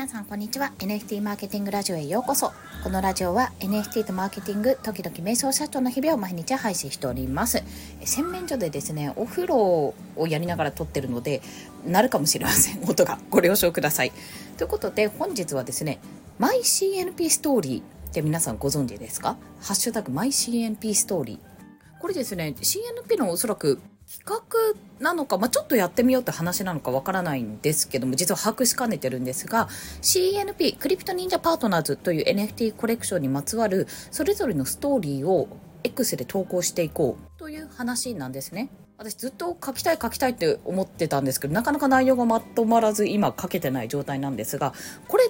皆さんこんにちは。NFT マーケティングラジオへようこそ。このラジオは NFT とマーケティング時々瞑想社長の日々を毎日配信しております。洗面所でですねお風呂をやりながら撮ってるのでなるかもしれません。音がご了承ください。ということで本日はですねマイ CNP ストーリーって皆さんご存知ですか？ハッシュタグマイ CNP ストーリー。これですね CNP のおそらく企画なのか、まあ、ちょっとやってみようって話なのかわからないんですけども、実は把握しかねてるんですが、CNP、クリプト忍者パートナーズという NFT コレクションにまつわるそれぞれのストーリーを X で投稿していこうという話なんですね。私ずっと書きたい書きたいって思ってたんですけど、なかなか内容がまとまらず今書けてない状態なんですが、これ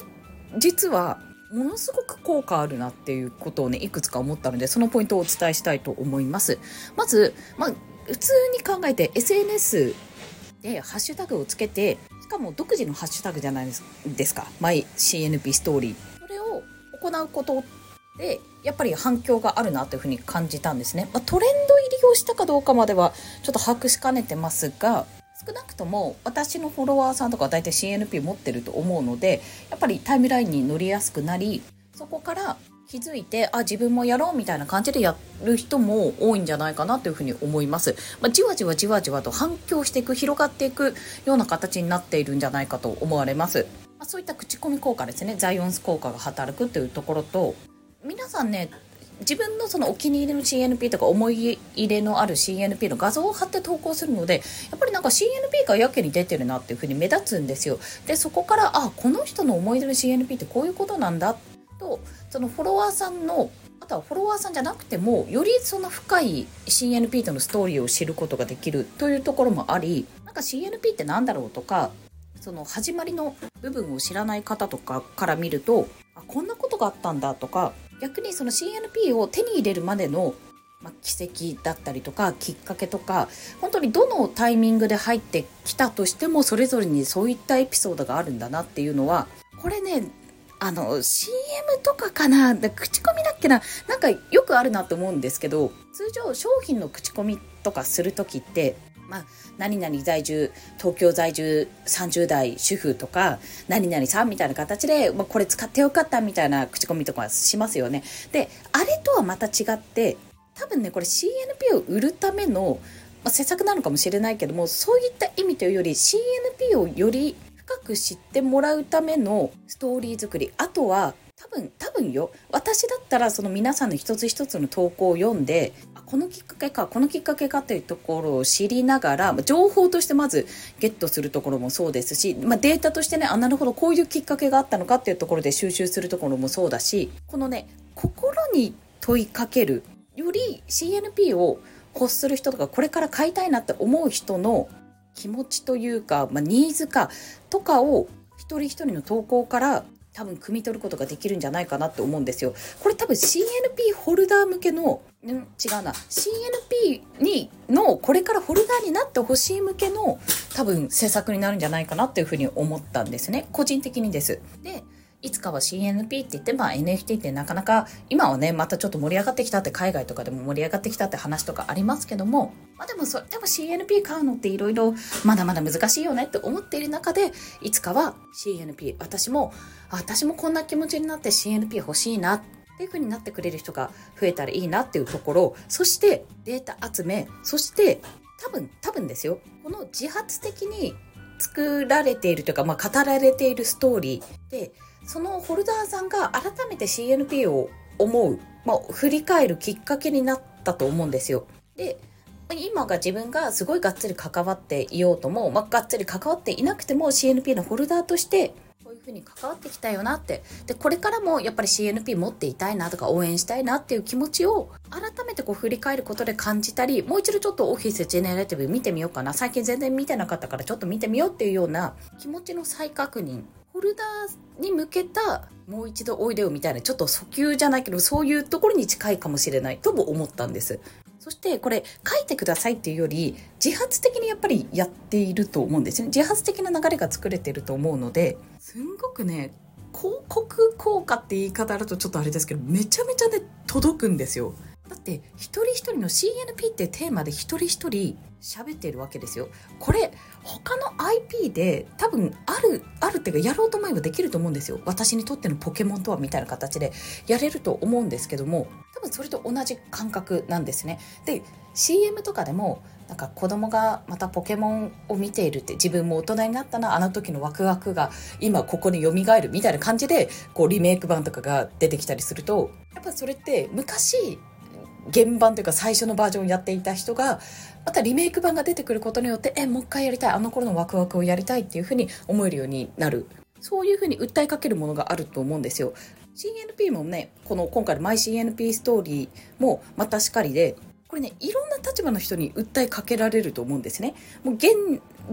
実はものすごく効果あるなっていうことをね、いくつか思ったので、そのポイントをお伝えしたいと思います。まず、まあ、普通に考えて SNS でハッシュタグをつけてしかも独自のハッシュタグじゃないですか。マイ CNP ストーリー。それを行うことでやっぱり反響があるなというふうに感じたんですね、まあ、トレンド入りをしたかどうかまではちょっと把握しかねてますが少なくとも私のフォロワーさんとかは大体 CNP 持ってると思うのでやっぱりタイムラインに乗りやすくなりそこから気づいてあ自分もやろうみたいな感じでやる人も多いんじゃないかなというふうに思います、まあ、じわじわじわじわと反響していく広がっていくような形になっているんじゃないかと思われます、まあ、そういった口コミ効果ですね。ザイオンス効果が働くというところと皆さんね自分のそのお気に入りの CNP とか思い入れのある CNP の画像を貼って投稿するのでやっぱりなんか CNP がやけに出てるなっていうふうに目立つんですよ。でそこからあこの人の思い出の CNP ってこういうことなんだそのフォロワーさんのあとはフォロワーさんじゃなくてもよりその深い CNP とのストーリーを知ることができるというところもありなんか CNP って何だろうとかその始まりの部分を知らない方とかから見るとあこんなことがあったんだとか逆にその CNP を手に入れるまでの、ま、奇跡だったりとかきっかけとか本当にどのタイミングで入ってきたとしてもそれぞれにそういったエピソードがあるんだなっていうのはこれねあの、CM とかかな？口コミだっけな？なんかよくあるなと思うんですけど、通常商品の口コミとかするときって、まあ、何々在住、東京在住30代主婦とか、何々さんみたいな形で、まあ、これ使ってよかったみたいな口コミとかしますよね。で、あれとはまた違って、多分ね、これ CNP を売るための、まあ、施策なのかもしれないけども、そういった意味というより CNP をより深く知ってもらうためのストーリー作り。あとは多分多分よ。私だったらその皆さんの一つ一つの投稿を読んであこのきっかけかこのきっかけかというところを知りながら情報としてまずゲットするところもそうですし、まあ、データとしてねあなるほどこういうきっかけがあったのかっていうところで収集するところもそうだしこのね心に問いかけるより CNP を欲する人とかこれから買いたいなって思う人の気持ちというか、まあ、ニーズかとかを一人一人の投稿から多分汲み取ることができるんじゃないかなって思うんですよ。これ多分 CNP ホルダー向けの、ん？違うな、CNP にのこれからホルダーになってほしい向けの多分施策になるんじゃないかなっていうふうに思ったんですね。個人的にです。で、いつかは CNP って言って、まあ NFT ってなかなか、今はね、またちょっと盛り上がってきたって、海外とかでも盛り上がってきたって話とかありますけども、まあでもそれでも CNP 買うのっていろいろまだまだ難しいよねって思っている中で、いつかは CNP、私も、私もこんな気持ちになって CNP 欲しいなっていう風になってくれる人が増えたらいいなっていうところ、そしてデータ集め、そして多分、多分ですよ、この自発的に作られているというか、まあ、語られているストーリーで、そのホルダーさんが改めて CNP を思う、まあ、振り返るきっかけになったと思うんですよ。で今が自分がすごいがっつり関わっていようとも、まあ、がっつり関わっていなくても CNP のホルダーとしてこういうふうに関わってきたよなって。でこれからもやっぱり CNP 持っていたいなとか応援したいなっていう気持ちを改めてこう振り返ることで感じたりもう一度ちょっとオフィスジェネレティブ見てみようかな。最近全然見てなかったからちょっと見てみようっていうような気持ちの再確認。ホルダーに向けたもう一度おいでよみたいなちょっと訴求じゃないけどそういうところに近いかもしれないとも思ったんです。そしてこれ書いてくださいっていうより自発的にやっぱりやっていると思うんですよね自発的な流れが作れてると思うのですんごくね広告効果って言い方だとちょっとあれですけどめちゃめちゃね届くんですよだって一人一人の CNP ってテーマで一人一人喋ってるわけですよ。これ他の IP で多分あるあるっていうかやろうと思えばできると思うんですよ。私にとってのポケモンとはみたいな形でやれると思うんですけどもそれと同じ感覚なんですね。で CM とかでもなんか子供がまたポケモンを見ているって自分も大人になったなあの時のワクワクが今ここに蘇るみたいな感じでこうリメイク版とかが出てきたりするとやっぱそれって昔原版というか最初のバージョンをやっていた人がまたリメイク版が出てくることによってえもう一回やりたいあの頃のワクワクをやりたいっていうふうに思えるようになるそういうふうに訴えかけるものがあると思うんですよ CNP もねこの今回のマイ CNP ストーリーもまたしかりでこれねいろんな立場の人に訴えかけられると思うんですね。もう現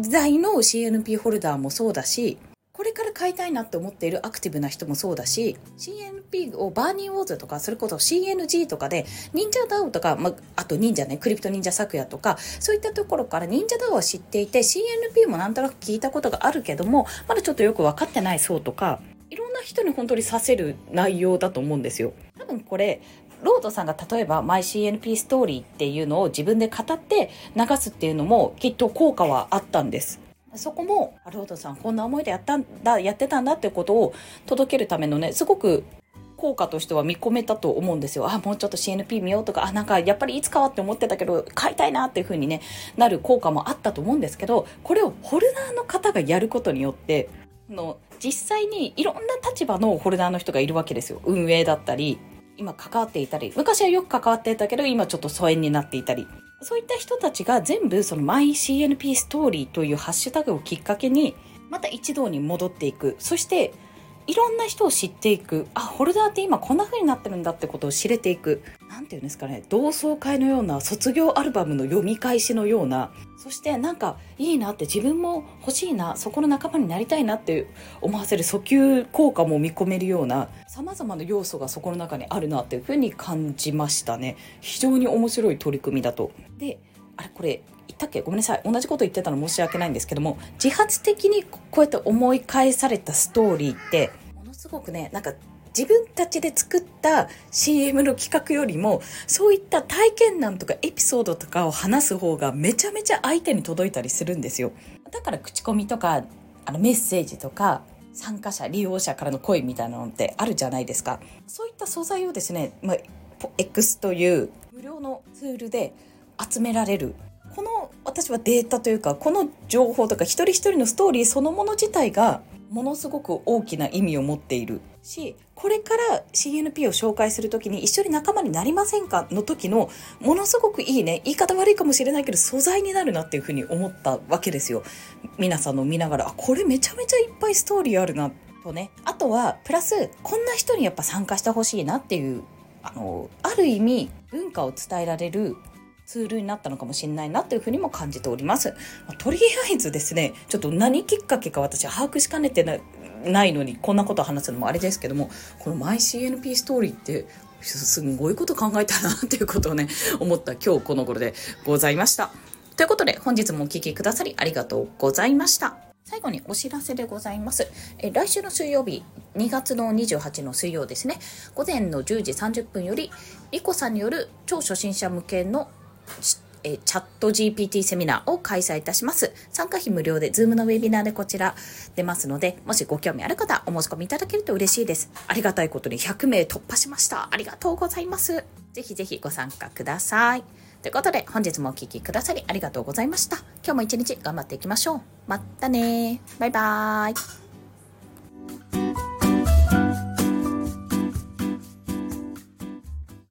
在の CNP ホルダーもそうだしこれから買いたいなって思っているアクティブな人もそうだし CNP をバーニーウォーズとかそれこそ CNG とかで忍者ダウとか、まあ、と忍者ねクリプト忍者昨夜とかそういったところから忍者ダウは知っていて CNP もなんとなく聞いたことがあるけどもまだちょっとよく分かってない層とかいろんな人に本当にさせる内容だと思うんですよ。多分これロードさんが例えば MyCNP ストーリーっていうのを自分で語って流すっていうのもきっと効果はあったんです。そこも、ロードさんこんな思いでやったんだ、やってたんだっていうことを届けるためのね、すごく効果としては見込めたと思うんですよ。あ、もうちょっと CNP 見ようとか、あ、なんかやっぱりいつかはって思ってたけど、買いたいなっていう風にね、なる効果もあったと思うんですけど、これをホルダーの方がやることによって、の実際にいろんな立場のホルダーの人がいるわけですよ。運営だったり、今関わっていたり、昔はよく関わっていたけど、今ちょっと疎遠になっていたり、そういった人たちが全部その MyCNP ストーリーというハッシュタグをきっかけに、また一堂に戻っていく。そして、いろんな人を知っていく。あ、ホルダーって今こんな風になってるんだってことを知れていく。なんていうんですかね、同窓会のような卒業アルバムの読み返しのような、そしてなんかいいなって自分も欲しいな、そこの仲間になりたいなって思わせる訴求効果も見込めるような、様々な要素がそこの中にあるなっていう風に感じましたね。非常に面白い取り組みだと。で、あれこれ言ったっけ？ごめんなさい。同じこと言ってたの申し訳ないんですけども、自発的にこうやって思い返されたストーリーって、ものすごくね、なんか自分たちで作った CM の企画よりも、そういった体験談とかエピソードとかを話す方がめちゃめちゃ相手に届いたりするんですよ。だから口コミとか、あのメッセージとか、参加者、利用者からの声みたいなのってあるじゃないですか。そういった素材をですね、まあ、X という無料のツールで集められるこの私はデータというかこの情報とか一人一人のストーリーそのもの自体がものすごく大きな意味を持っているしこれから CNP を紹介する時に一緒に仲間になりませんかの時のものすごくいいね言い方悪いかもしれないけど素材になるなっていうふうに思ったわけですよ皆さんの見ながらあこれめちゃめちゃいっぱいストーリーあるなとねあとはプラスこんな人にやっぱ参加してほしいなっていうあのある意味文化を伝えられるツールになったのかもしれないなというふうにも感じております。とりあえずですね、ちょっと何きっかけか私把握しかねてないのにこんなこと話すのもあれですけども、この MyCNP ストーリーってすんごいこと考えたなっていうことをね、思った今日この頃でございました。ということで本日もお聴きくださりありがとうございました。最後にお知らせでございます。え来週の水曜日、2月の28の水曜ですね、午前の10時30分より、リコさんによる超初心者向けのえチャット GPT セミナーを開催いたします。参加費無料で、 Zoom のウェビナーでこちら出ますので、もしご興味ある方、お申し込みいただけると嬉しいです。ありがたいことに100名突破しました。ありがとうございます。ぜひぜひご参加ください。ということで、本日もお聴きくださりありがとうございました。今日も一日頑張っていきましょう。またねバイバーイ。